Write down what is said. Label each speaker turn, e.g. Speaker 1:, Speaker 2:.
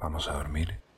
Speaker 1: Vamos a dormir.